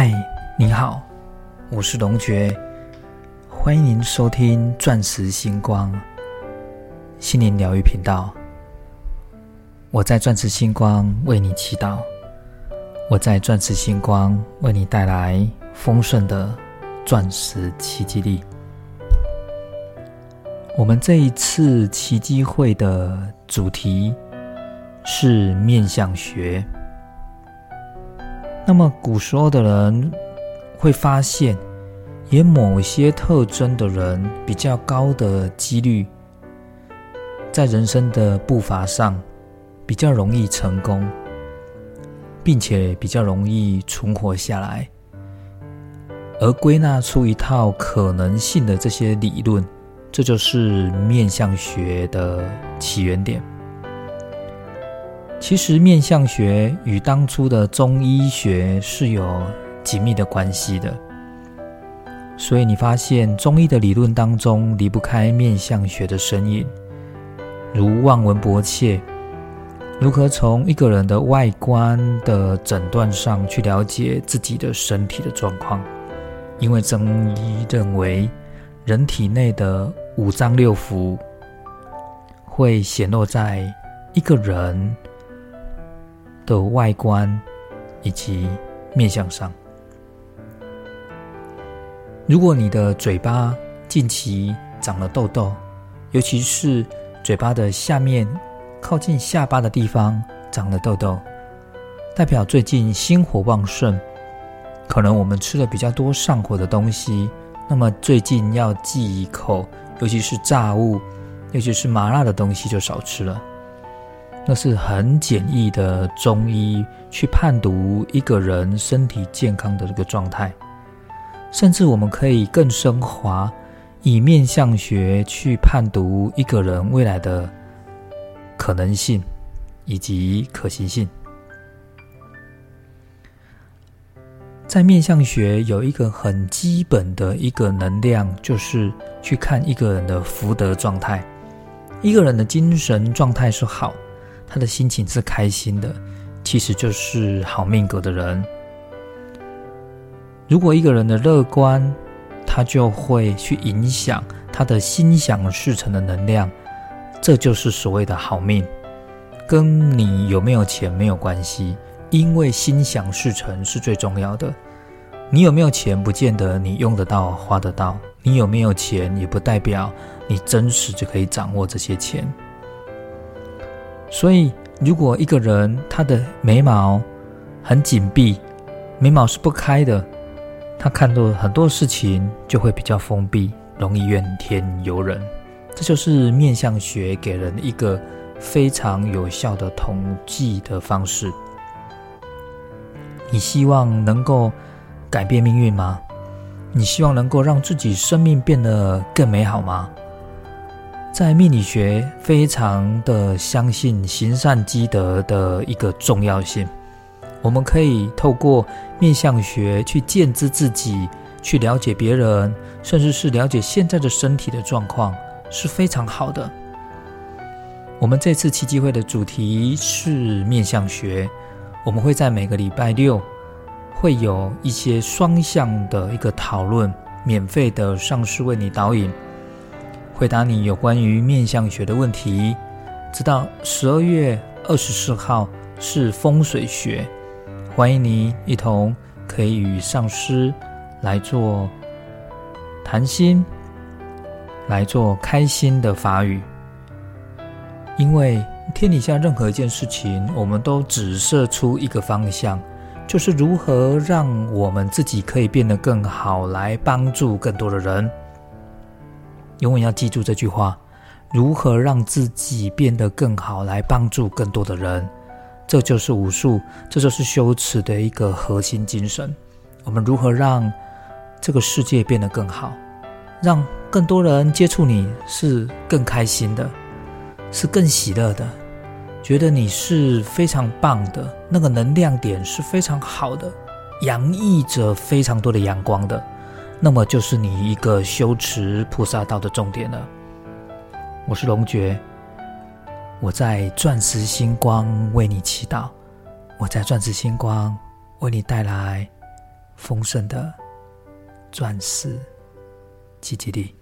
嗨，你好，我是龙觉，欢迎您收听钻石星光心灵疗愈频道。我在钻石星光为你祈祷，我在钻石星光为你带来丰盛的钻石奇迹力。我们这一次奇迹会的主题是面相学。那么，古时候的人会发现，有某些特征的人比较高的几率，在人生的步伐上比较容易成功，并且比较容易存活下来，而归纳出一套可能性的这些理论，这就是面相学的起源点。其实面相学与当初的中医学是有紧密的关系的，所以你发现中医的理论当中离不开面相学的身影，如望闻博切，如何从一个人的外观的诊断上去了解自己的身体的状况，因为中医认为人体内的五脏六腑会显露在一个人。的外观以及面相上，如果你的嘴巴近期长了痘痘，尤其是嘴巴的下面靠近下巴的地方长了痘痘，代表最近心火旺盛，可能我们吃了比较多上火的东西，那么最近要忌一口，尤其是炸物，尤其是麻辣的东西就少吃了。那是很简易的中医去判读一个人身体健康的这个状态，甚至我们可以更升华，以面相学去判读一个人未来的可能性以及可行性。在面相学有一个很基本的一个能量，就是去看一个人的福德状态，一个人的精神状态是好。他的心情是开心的，其实就是好命格的人。如果一个人的乐观，他就会去影响他的心想事成的能量，这就是所谓的好命。跟你有没有钱没有关系，因为心想事成是最重要的。你有没有钱，不见得你用得到花得到；你有没有钱，也不代表你真实就可以掌握这些钱。所以，如果一个人他的眉毛很紧闭，眉毛是不开的，他看到很多事情就会比较封闭，容易怨天尤人。这就是面相学给人一个非常有效的统计的方式。你希望能够改变命运吗？你希望能够让自己生命变得更美好吗？在命理学非常的相信行善积德的一个重要性，我们可以透过面相学去见知自己，去了解别人，甚至是了解现在的身体的状况，是非常好的。我们这次奇迹会的主题是面相学，我们会在每个礼拜六会有一些双向的一个讨论，免费的上师为你导引。回答你有关于面相学的问题，直到十二月二十四号是风水学，欢迎你一同可以与上师来做谈心，来做开心的法语。因为天底下任何一件事情，我们都只射出一个方向，就是如何让我们自己可以变得更好，来帮助更多的人。永远要记住这句话：如何让自己变得更好，来帮助更多的人。这就是武术，这就是修持的一个核心精神。我们如何让这个世界变得更好，让更多人接触你是更开心的，是更喜乐的，觉得你是非常棒的，那个能量点是非常好的，洋溢着非常多的阳光的。那么就是你一个修持菩萨道的重点了。我是龙觉，我在钻石星光为你祈祷，我在钻石星光为你带来丰盛的钻石积极力。